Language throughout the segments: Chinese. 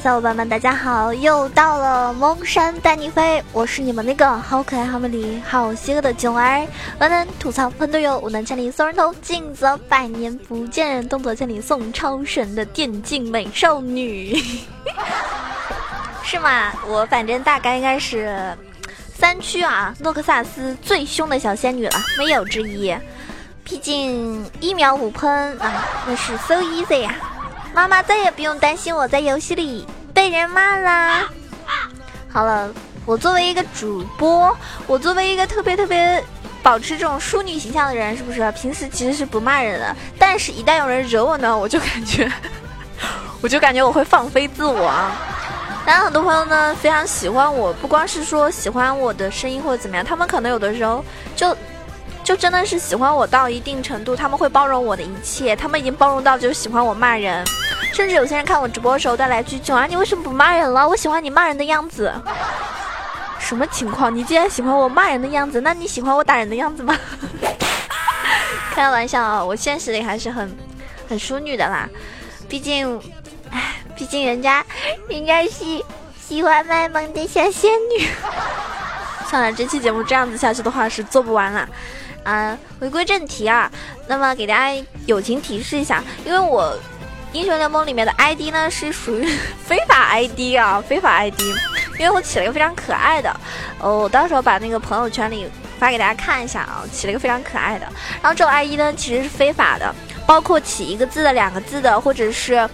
小伙伴们，大家好！又到了蒙山带你飞，我是你们那个好可爱、好美丽、好邪恶的囧儿。我能吐槽喷队友，我能千里送人头，近则百年不见，动作千里送超神的电竞美少女，是吗？我反正大概应该是三区啊，诺克萨斯最凶的小仙女了，没有之一。毕竟一秒五喷啊，那是 so easy 呀。妈妈再也不用担心我在游戏里被人骂啦。好了，我作为一个主播，我作为一个特别特别保持这种淑女形象的人，是不是平时其实是不骂人的？但是，一旦有人惹我呢，我就感觉，我就感觉我会放飞自我。当然，很多朋友呢非常喜欢我，不光是说喜欢我的声音或者怎么样，他们可能有的时候就。就真的是喜欢我到一定程度，他们会包容我的一切，他们已经包容到就喜欢我骂人，甚至有些人看我直播的时候带来句“囧儿，你为什么不骂人了？我喜欢你骂人的样子。”什么情况？你既然喜欢我骂人的样子，那你喜欢我打人的样子吗？开玩笑啊，我现实里还是很很淑女的啦，毕竟，唉，毕竟人家人家是喜欢卖萌的小仙女。算了，这期节目这样子下去的话是做不完了。啊，回归正题啊，那么给大家友情提示一下，因为我英雄联盟里面的 ID 呢是属于非法 ID 啊，非法 ID，因为我起了一个非常可爱的，哦，我到时候把那个朋友圈里发给大家看一下啊，起了一个非常可爱的，然后这种 ID 呢其实是非法的，包括起一个字的、两个字的，或者是。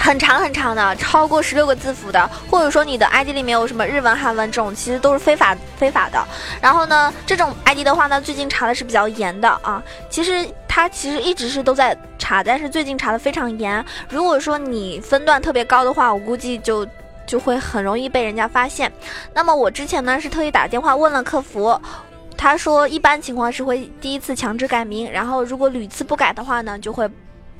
很长很长的，超过十六个字符的，或者说你的 ID 里面有什么日文、韩文这种，其实都是非法非法的。然后呢，这种 ID 的话呢，最近查的是比较严的啊。其实它其实一直是都在查，但是最近查的非常严。如果说你分段特别高的话，我估计就就会很容易被人家发现。那么我之前呢是特意打电话问了客服，他说一般情况是会第一次强制改名，然后如果屡次不改的话呢，就会。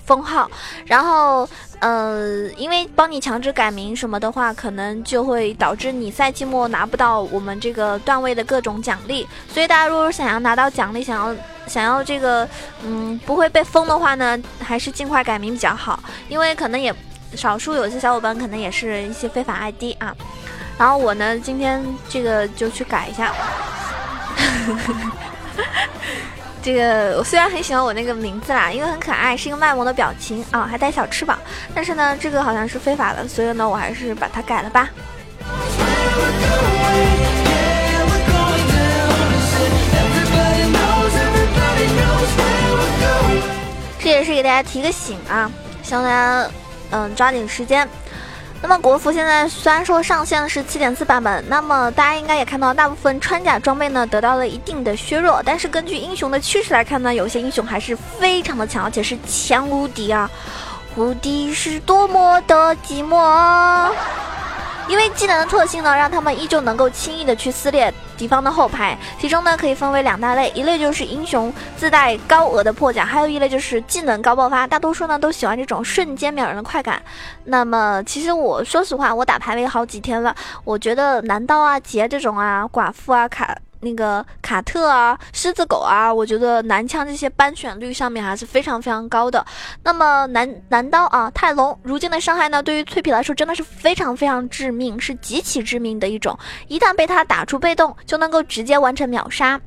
封号，然后，呃，因为帮你强制改名什么的话，可能就会导致你赛季末拿不到我们这个段位的各种奖励。所以大家如果想要拿到奖励，想要想要这个，嗯，不会被封的话呢，还是尽快改名比较好。因为可能也少数有些小伙伴可能也是一些非法 ID 啊。然后我呢，今天这个就去改一下。这个我虽然很喜欢我那个名字啦，因为很可爱，是一个卖萌的表情啊，还带小翅膀。但是呢，这个好像是非法的，所以呢，我还是把它改了吧。这也是给大家提个醒啊，希望大家嗯抓紧时间。那么国服现在虽然说上线的是七点四版本，那么大家应该也看到，大部分穿甲装备呢得到了一定的削弱。但是根据英雄的趋势来看呢，有些英雄还是非常的强，而且是强无敌啊！无敌是多么的寂寞。因为技能的特性呢，让他们依旧能够轻易的去撕裂敌方的后排。其中呢，可以分为两大类，一类就是英雄自带高额的破甲，还有一类就是技能高爆发。大多数呢都喜欢这种瞬间秒人的快感。那么，其实我说实话，我打排位好几天了，我觉得男刀啊、杰这种啊、寡妇啊、卡。那个卡特啊，狮子狗啊，我觉得男枪这些班选率上面还是非常非常高的。那么男男刀啊，泰隆如今的伤害呢，对于脆皮来说真的是非常非常致命，是极其致命的一种。一旦被他打出被动，就能够直接完成秒杀。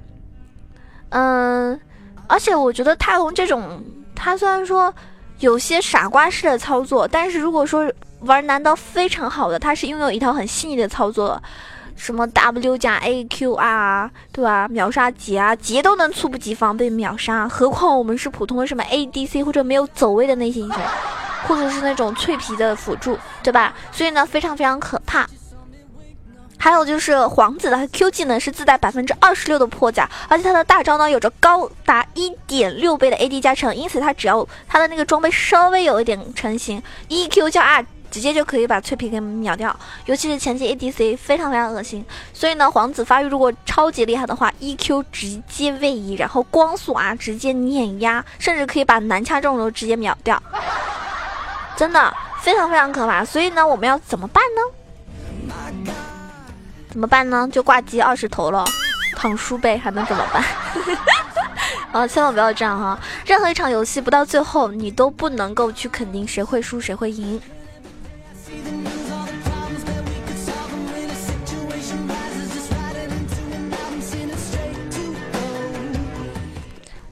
嗯，而且我觉得泰隆这种，他虽然说有些傻瓜式的操作，但是如果说玩男刀非常好的，他是拥有一套很细腻的操作。什么 W 加 AQ 啊，对吧？秒杀杰啊，杰都能猝不及防被秒杀，何况我们是普通的什么 ADC 或者没有走位的那些英雄，或者是那种脆皮的辅助，对吧？所以呢，非常非常可怕。还有就是皇子的 Q 技能是自带百分之二十六的破甲，而且他的大招呢有着高达一点六倍的 AD 加成，因此他只要他的那个装备稍微有一点成型，EQ 叫 R。直接就可以把脆皮给秒掉，尤其是前期 ADC 非常非常恶心，所以呢，皇子发育如果超级厉害的话，EQ 直接位移，然后光速啊直接碾压，甚至可以把男枪这种都直接秒掉，真的非常非常可怕。所以呢，我们要怎么办呢？怎么办呢？就挂机二十头了，躺输呗，还能怎么办？啊，千万不要这样哈！任何一场游戏不到最后，你都不能够去肯定谁会输谁会赢。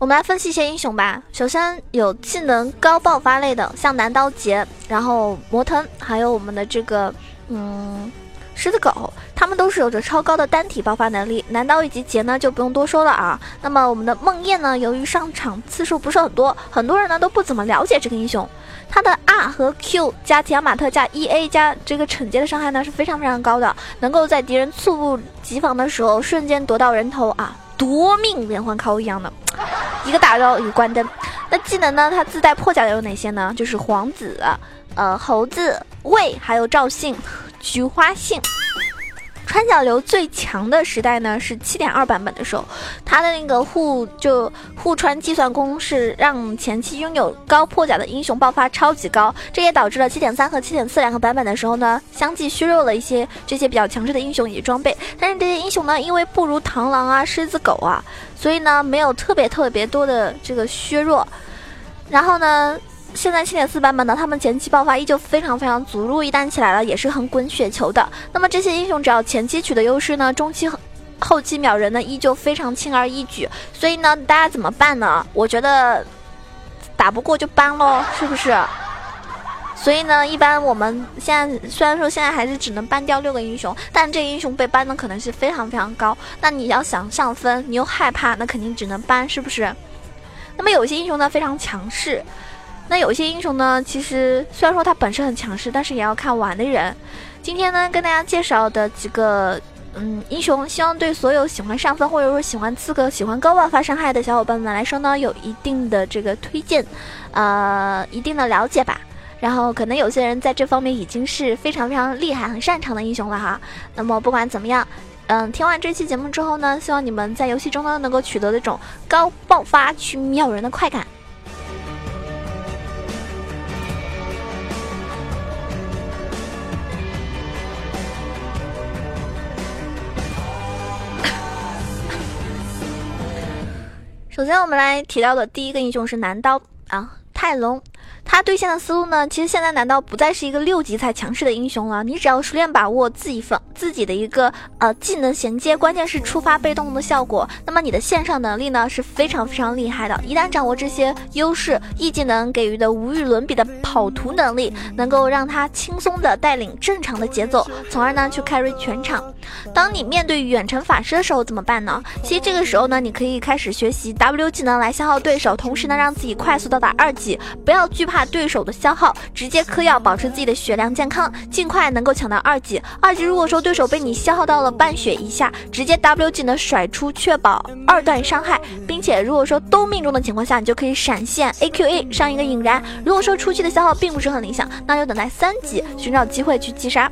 我们来分析一些英雄吧。首先有技能高爆发类的，像男刀杰，然后魔腾，还有我们的这个嗯狮子狗，他们都是有着超高的单体爆发能力。男刀以及杰呢就不用多说了啊。那么我们的梦魇呢，由于上场次数不是很多，很多人呢都不怎么了解这个英雄。他的 R 和 Q 加提亚马特加 EA 加这个惩戒的伤害呢是非常非常高的，能够在敌人猝不及防的时候瞬间夺到人头啊。夺命连环扣一样的，一个大招一个关灯。那技能呢？它自带破甲的有哪些呢？就是皇子、呃猴子、魏，还有赵信、菊花信。穿甲流最强的时代呢是七点二版本的时候，它的那个护就护穿计算功是让前期拥有高破甲的英雄爆发超级高，这也导致了七点三和七点四两个版本的时候呢，相继削弱了一些这些比较强势的英雄以及装备。但是这些英雄呢，因为不如螳螂啊、狮子狗啊，所以呢没有特别特别多的这个削弱。然后呢？现在七点四版本呢，他们前期爆发依旧非常非常足，路一旦起来了也是很滚雪球的。那么这些英雄只要前期取得优势呢，中期后期秒人呢依旧非常轻而易举。所以呢，大家怎么办呢？我觉得打不过就搬喽，是不是？所以呢，一般我们现在虽然说现在还是只能搬掉六个英雄，但这个英雄被搬的可能是非常非常高。那你要想上分，你又害怕，那肯定只能搬，是不是？那么有些英雄呢非常强势。那有些英雄呢，其实虽然说他本身很强势，但是也要看玩的人。今天呢，跟大家介绍的几个嗯英雄，希望对所有喜欢上分或者说喜欢刺客、喜欢高爆发伤害的小伙伴们来说呢，有一定的这个推荐，呃，一定的了解吧。然后可能有些人在这方面已经是非常非常厉害、很擅长的英雄了哈。那么不管怎么样，嗯，听完这期节目之后呢，希望你们在游戏中呢能够取得这种高爆发去秒人的快感。首先，我们来提到的第一个英雄是男刀啊，泰隆。他兑现的思路呢？其实现在难道不再是一个六级才强势的英雄了？你只要熟练把握自己方自己的一个呃技能衔接，关键是触发被动的效果，那么你的线上能力呢是非常非常厉害的。一旦掌握这些优势，E 技能给予的无与伦比的跑图能力，能够让他轻松的带领正常的节奏，从而呢去 carry 全场。当你面对远程法师的时候怎么办呢？其实这个时候呢，你可以开始学习 W 技能来消耗对手，同时呢让自己快速到达二级，不要惧怕。对手的消耗，直接嗑药，保持自己的血量健康，尽快能够抢到二级。二级如果说对手被你消耗到了半血以下，直接 W 技能甩出，确保二段伤害，并且如果说都命中的情况下，你就可以闪现 AQA 上一个引燃。如果说初期的消耗并不是很理想，那就等待三级寻找机会去击杀。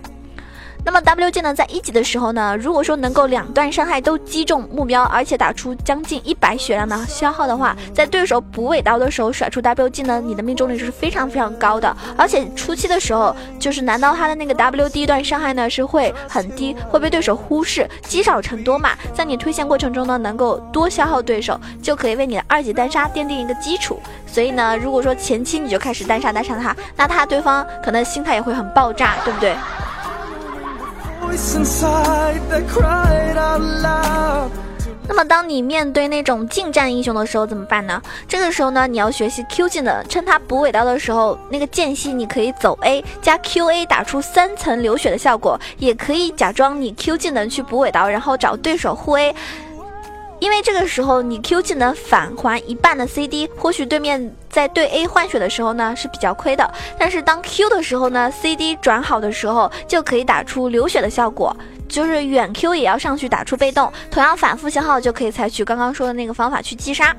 那么 W 技能在一级的时候呢，如果说能够两段伤害都击中目标，而且打出将近一百血量的消耗的话，在对手补尾刀的时候甩出 W 技能，你的命中率是非常非常高的。而且初期的时候，就是男刀他的那个 W 第一段伤害呢是会很低，会被对手忽视，积少成多嘛，在你推线过程中呢，能够多消耗对手，就可以为你的二级单杀奠定一个基础。所以呢，如果说前期你就开始单杀单杀他，那他对方可能心态也会很爆炸，对不对？那么，当你面对那种近战英雄的时候怎么办呢？这个时候呢，你要学习 Q 技能，趁他补尾刀的时候，那个间隙你可以走 A 加 QA 打出三层流血的效果，也可以假装你 Q 技能去补尾刀，然后找对手护 A。因为这个时候你 Q 技能返还一半的 CD，或许对面在对 A 换血的时候呢是比较亏的。但是当 Q 的时候呢，CD 转好的时候就可以打出流血的效果，就是远 Q 也要上去打出被动，同样反复消耗就可以采取刚刚说的那个方法去击杀。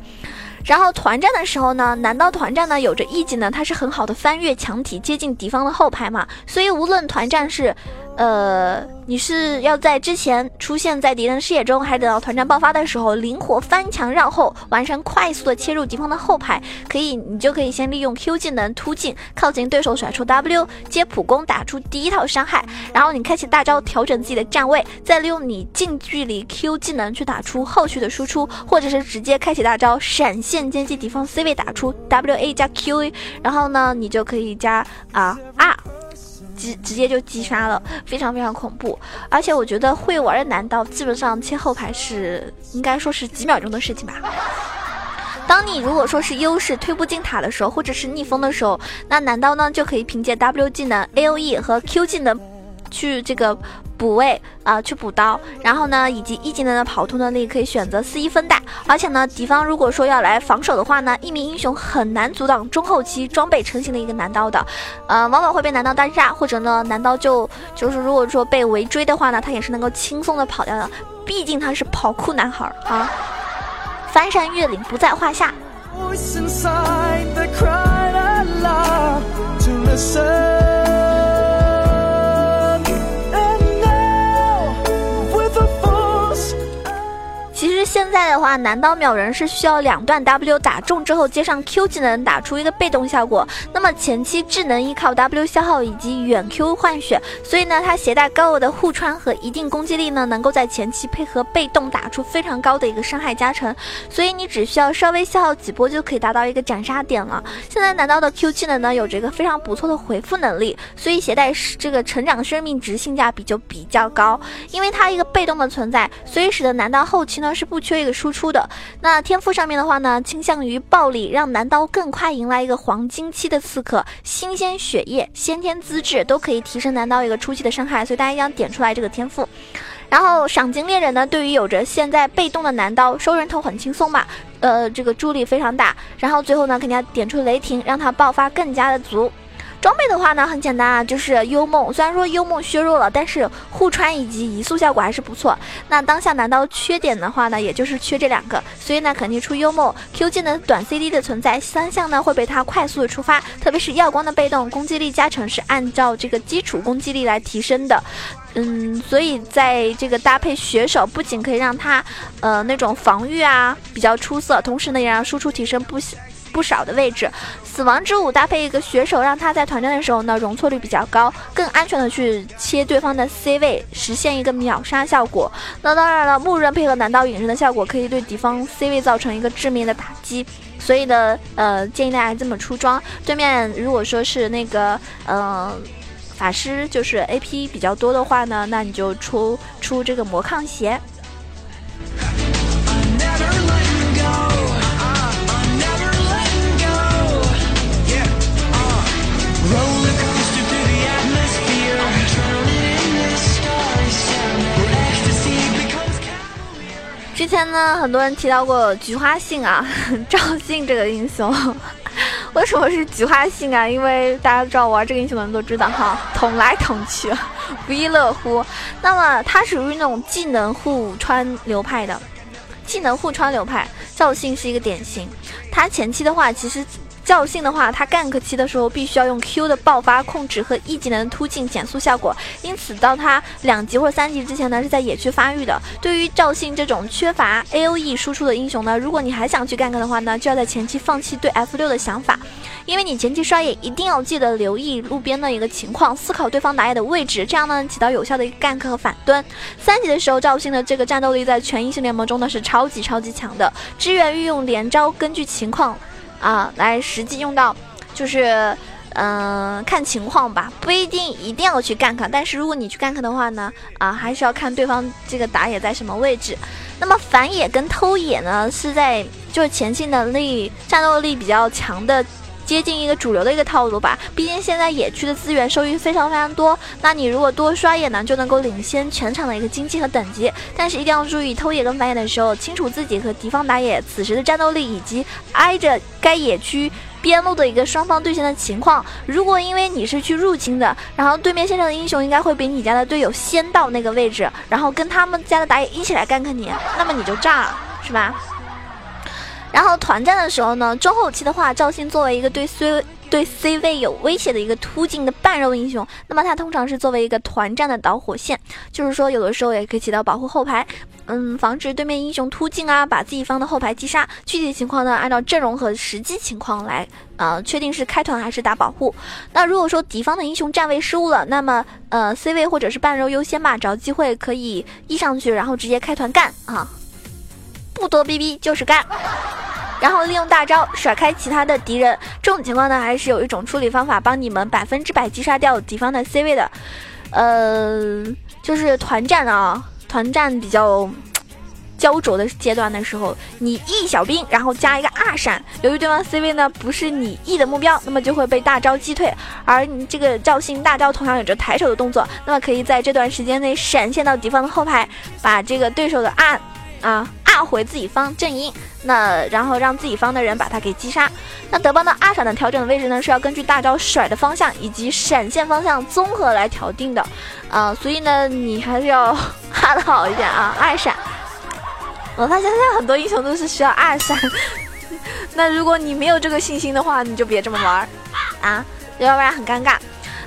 然后团战的时候呢，难道团战呢有着 E 技能，它是很好的翻越墙体，接近敌方的后排嘛？所以无论团战是。呃，你是要在之前出现在敌人视野中，还是等到团战爆发的时候，灵活翻墙绕后，完成快速的切入敌方的后排？可以，你就可以先利用 Q 技能突进，靠近对手甩出 W 接普攻，打出第一套伤害。然后你开启大招，调整自己的站位，再利用你近距离 Q 技能去打出后续的输出，或者是直接开启大招闪现接击敌方 C 位，打出 WA 加 QA。然后呢，你就可以加啊啊。直直接就击杀了，非常非常恐怖。而且我觉得会玩的男刀基本上切后排是应该说是几秒钟的事情吧。当你如果说是优势推不进塔的时候，或者是逆风的时候，那男刀呢就可以凭借 W 技能、A O E 和 Q 技能去这个。补位啊，去补刀，然后呢，以及一技能的跑图能力可以选择四一分带，而且呢，敌方如果说要来防守的话呢，一名英雄很难阻挡中后期装备成型的一个男刀的，呃，往往会被男刀单杀，或者呢，男刀就就是如果说被围追的话呢，他也是能够轻松的跑掉的，毕竟他是跑酷男孩啊，翻山越岭不在话下。现在的话，男刀秒人是需要两段 W 打中之后接上 Q 技能打出一个被动效果。那么前期智能依靠 W 消耗以及远 Q 换血，所以呢，它携带高额的护穿和一定攻击力呢，能够在前期配合被动打出非常高的一个伤害加成。所以你只需要稍微消耗几波就可以达到一个斩杀点了。现在男刀的 Q 技能呢，有着一个非常不错的回复能力，所以携带这个成长生命值性价比就比较高。因为它一个被动的存在，所以使得男刀后期呢是不。缺一个输出的那天赋上面的话呢，倾向于暴力，让男刀更快迎来一个黄金期的刺客，新鲜血液、先天资质都可以提升男刀一个初期的伤害，所以大家一定要点出来这个天赋。然后赏金猎人呢，对于有着现在被动的男刀收人头很轻松嘛，呃，这个助力非常大。然后最后呢，肯定要点出雷霆，让他爆发更加的足。装备的话呢，很简单啊，就是幽梦。虽然说幽梦削弱了，但是护穿以及移速效果还是不错。那当下难道缺点的话呢，也就是缺这两个，所以呢，肯定出幽梦。Q 技能短 CD 的存在，三项呢会被它快速的触发，特别是耀光的被动攻击力加成是按照这个基础攻击力来提升的。嗯，所以在这个搭配血手，不仅可以让它呃那种防御啊比较出色，同时呢也让输出提升不小不少的位置。死亡之舞搭配一个血手，让他在团战的时候呢，容错率比较高，更安全的去切对方的 C 位，实现一个秒杀效果。那当然了，木刃配合男刀隐身的效果，可以对敌方 C 位造成一个致命的打击。所以呢，呃，建议大家这么出装。对面如果说是那个，嗯，法师就是 AP 比较多的话呢，那你就出出这个魔抗鞋。之前呢，很多人提到过菊花信啊，赵信这个英雄，为什么是菊花信啊？因为大家知道玩这个英雄的人都知道哈，捅来捅去，不亦乐乎。那么他属于那种技能互穿流派的，技能互穿流派，赵信是一个典型。他前期的话，其实。赵信的话，他 gank 期的时候必须要用 Q 的爆发控制和 E 技能突进减速效果，因此到他两级或者三级之前呢，是在野区发育的。对于赵信这种缺乏 A O E 输出的英雄呢，如果你还想去 gank 的话呢，就要在前期放弃对 F 六的想法，因为你前期刷野一定要记得留意路边的一个情况，思考对方打野的位置，这样呢起到有效的一个 gank 和反蹲。三级的时候，赵信的这个战斗力在全英雄联盟中呢是超级超级强的，支援运用连招，根据情况。啊，来实际用到，就是，嗯，看情况吧，不一定一定要去 gank，但是如果你去 gank 的话呢，啊，还是要看对方这个打野在什么位置。那么反野跟偷野呢，是在就是前期能力、战斗力比较强的。接近一个主流的一个套路吧，毕竟现在野区的资源收益非常非常多，那你如果多刷野呢，就能够领先全场的一个经济和等级。但是一定要注意偷野跟反野的时候，清楚自己和敌方打野此时的战斗力，以及挨着该野区边路的一个双方对线的情况。如果因为你是去入侵的，然后对面线上的英雄应该会比你家的队友先到那个位置，然后跟他们家的打野一起来 gank 你，那么你就炸了，是吧？然后团战的时候呢，中后期的话，赵信作为一个对 C 对 C 位有威胁的一个突进的半肉英雄，那么他通常是作为一个团战的导火线，就是说有的时候也可以起到保护后排，嗯，防止对面英雄突进啊，把自己方的后排击杀。具体情况呢，按照阵容和实际情况来，呃，确定是开团还是打保护。那如果说敌方的英雄站位失误了，那么呃 C 位或者是半肉优先吧，找机会可以 E 上去，然后直接开团干啊，不多逼逼就是干。然后利用大招甩开其他的敌人，这种情况呢，还是有一种处理方法帮你们百分之百击杀掉敌方的 C 位的，呃，就是团战啊，团战比较焦灼的阶段的时候，你 E 小兵，然后加一个 R 闪，由于对方 C 位呢不是你 E 的目标，那么就会被大招击退。而你这个赵信大招同样有着抬手的动作，那么可以在这段时间内闪现到敌方的后排，把这个对手的 R 啊回自己方阵营。那然后让自己方的人把他给击杀。那德邦的二闪的调整的位置呢，是要根据大招甩的方向以及闪现方向综合来调定的，啊，所以呢，你还是要哈的好一点啊，二闪。我发现现在很多英雄都是需要二闪，那如果你没有这个信心的话，你就别这么玩啊，要不然很尴尬。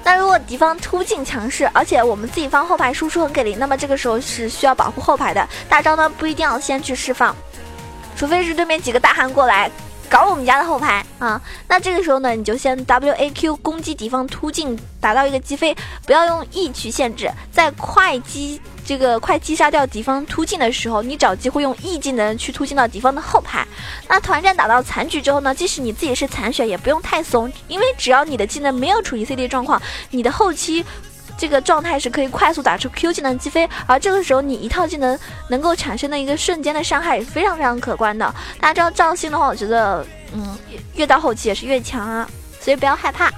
那如果敌方突进强势，而且我们自己方后排输出很给力，那么这个时候是需要保护后排的，大招呢不一定要先去释放。除非是对面几个大汉过来搞我们家的后排啊，那这个时候呢，你就先 W A Q 攻击敌方突进，达到一个击飞，不要用 E 去限制，在快击这个快击杀掉敌方突进的时候，你找机会用 E 技能去突进到敌方的后排。那团战打到残局之后呢，即使你自己是残血，也不用太怂，因为只要你的技能没有处于 C D 状况，你的后期。这个状态是可以快速打出 Q 技能击飞，而这个时候你一套技能能够产生的一个瞬间的伤害也是非常非常可观的。大家知道赵信的话，我觉得嗯，越到后期也是越强啊，所以不要害怕。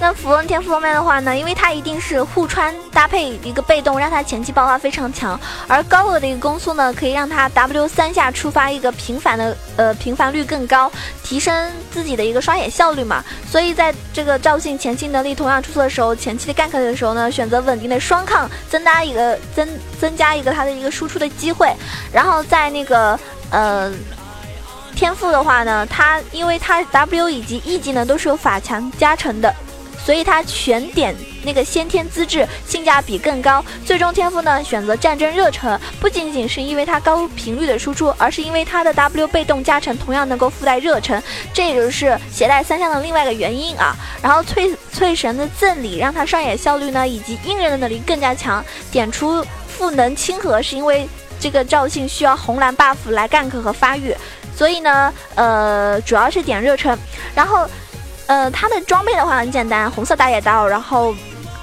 那符文天赋方面的话呢，因为它一定是互穿搭配一个被动，让它前期爆发非常强，而高额的一个攻速呢，可以让它 W 三下触发一个频繁的呃频繁率更高，提升自己的一个刷野效率嘛。所以在这个赵信前期能力同样出色的时候，前期的 gank 的时候呢，选择稳定的双抗，增加一个增增加一个他的一个输出的机会。然后在那个呃天赋的话呢，他因为他 W 以及 E 技能都是有法强加成的。所以他全点那个先天资质性价比更高，最终天赋呢选择战争热忱，不仅仅是因为它高频率的输出，而是因为它的 W 被动加成同样能够附带热忱，这也就是携带三项的另外一个原因啊。然后翠翠神的赠礼让他上野效率呢以及应人的能力更加强，点出赋能亲和是因为这个赵信需要红蓝 buff 来 gank 和发育，所以呢呃主要是点热忱，然后。呃，他的装备的话很简单，红色打野刀，然后，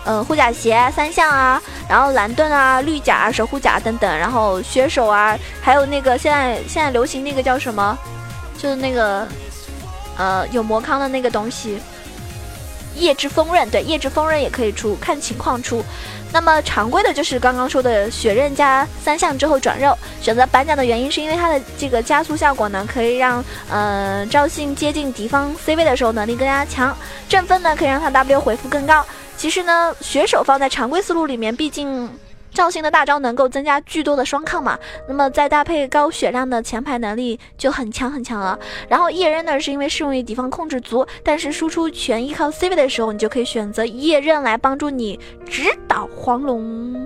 呃，护甲鞋三项啊，然后蓝盾啊、绿甲啊、守护甲等等，然后血手啊，还有那个现在现在流行那个叫什么，就是那个，呃，有魔康的那个东西，夜之锋刃，对，夜之锋刃也可以出，看情况出。那么常规的就是刚刚说的血刃加三项之后转肉，选择板甲的原因是因为它的这个加速效果呢，可以让呃赵信接近敌方 C 位的时候能力更加强，振奋呢可以让他 W 回复更高。其实呢，血手放在常规思路里面，毕竟。赵信的大招能够增加巨多的双抗嘛？那么再搭配高血量的前排能力就很强很强了。然后夜刃呢，是因为适用于敌方控制足，但是输出全依靠 C 位的时候，你就可以选择夜刃来帮助你直捣黄龙。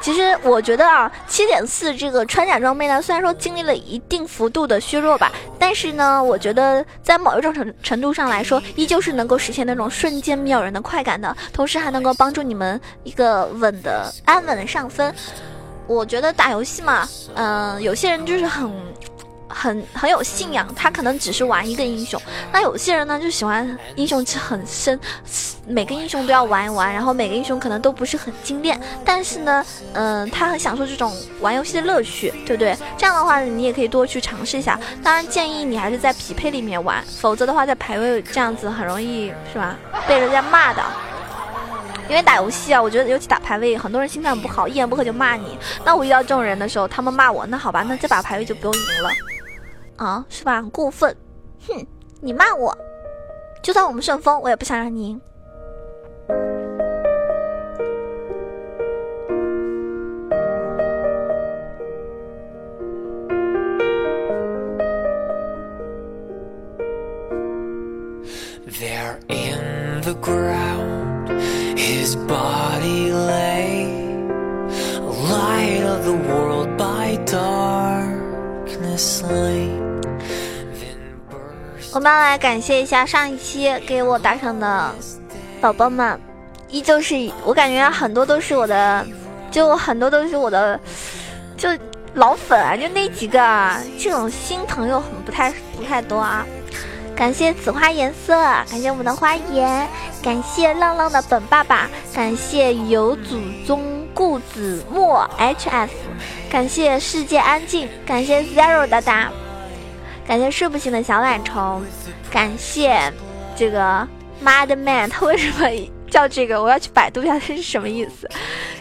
其实我觉得啊，七点四这个穿甲装备呢，虽然说经历了一定幅度的削弱吧，但是呢，我觉得在某一种程程度上来说，依旧是能够实现那种瞬间秒人的快感的，同时还能够帮助你们一个稳的安稳的上分。我觉得打游戏嘛，嗯，有些人就是很。很很有信仰，他可能只是玩一个英雄。那有些人呢，就喜欢英雄池很深，每个英雄都要玩一玩，然后每个英雄可能都不是很精炼，但是呢，嗯，他很享受这种玩游戏的乐趣，对不对？这样的话，你也可以多去尝试一下。当然，建议你还是在匹配里面玩，否则的话，在排位这样子很容易是吧？被人家骂的。因为打游戏啊，我觉得尤其打排位，很多人心态很不好，一言不合就骂你。那我遇到这种人的时候，他们骂我，那好吧，那这把排位就不用赢了。啊，是吧？很过分，哼！你骂我，就算我们顺风，我也不想让你赢。我们要来感谢一下上一期给我打赏的宝宝们，依旧是我感觉很多都是我的，就很多都是我的，就老粉啊，就那几个啊，这种心疼又很不太不太多啊。感谢紫花颜色，感谢我们的花颜，感谢浪浪的本爸爸，感谢有祖宗故子墨 hf，感谢世界安静，感谢 zero 哒哒，感谢睡不醒的小懒虫，感谢这个 mad man，他为什么叫这个？我要去百度一下这是什么意思。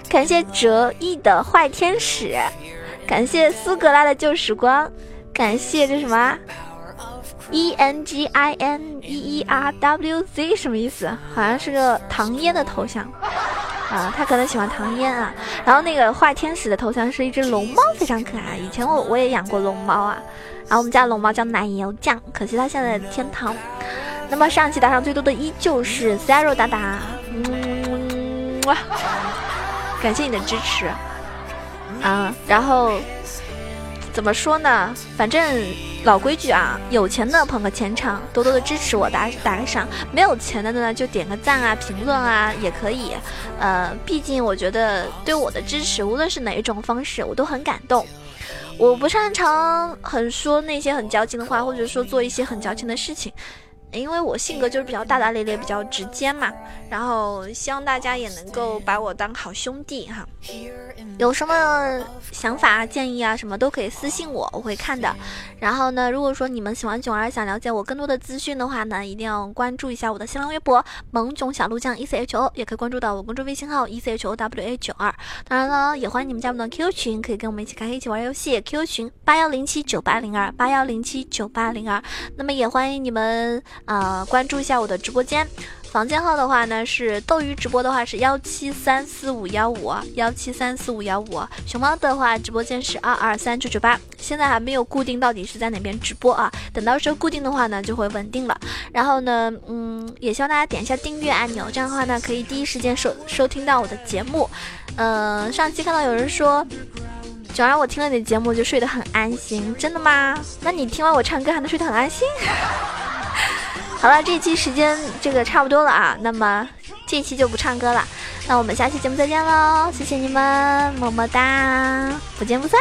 感谢折翼的坏天使，感谢苏格拉的旧时光，感谢这什么 E N G I N E E R W Z 什么意思？好像是个唐嫣的头像啊，他可能喜欢唐嫣啊。然后那个坏天使的头像是一只龙猫，非常可爱。以前我我也养过龙猫啊，啊我们家龙猫叫奶油酱，可惜它现在在天堂。那么上期打赏最多的依旧是 Zero 大大，嗯哇。感谢你的支持，啊，然后怎么说呢？反正老规矩啊，有钱的捧个钱场，多多的支持我，打打个赏；没有钱的呢，就点个赞啊，评论啊，也可以。呃，毕竟我觉得对我的支持，无论是哪一种方式，我都很感动。我不擅长很说那些很矫情的话，或者说做一些很矫情的事情。因为我性格就是比较大大咧咧，比较直接嘛，然后希望大家也能够把我当好兄弟哈。有什么想法建议啊，什么都可以私信我，我会看的。然后呢，如果说你们喜欢囧儿，想了解我更多的资讯的话呢，一定要关注一下我的新浪微博萌囧小鹿酱 E C H O，也可以关注到我公众微信号 E C H O W A 九二。当然了，也欢迎你们加入到 Q 群，可以跟我们一起开黑一起玩游戏。Q 群八幺零七九八零二八幺零七九八零二。那么也欢迎你们。呃，关注一下我的直播间，房间号的话呢是斗鱼直播的话是幺七三四五幺五幺七三四五幺五，熊猫的话直播间是二二三九九八，现在还没有固定到底是在哪边直播啊，等到时候固定的话呢就会稳定了。然后呢，嗯，也希望大家点一下订阅按钮，这样的话呢可以第一时间收收听到我的节目。嗯，上期看到有人说，九儿我听了你的节目就睡得很安心，真的吗？那你听完我唱歌还能睡得很安心？好了，这一期时间这个差不多了啊，那么这一期就不唱歌了，那我们下期节目再见喽，谢谢你们，么么哒，不见不散。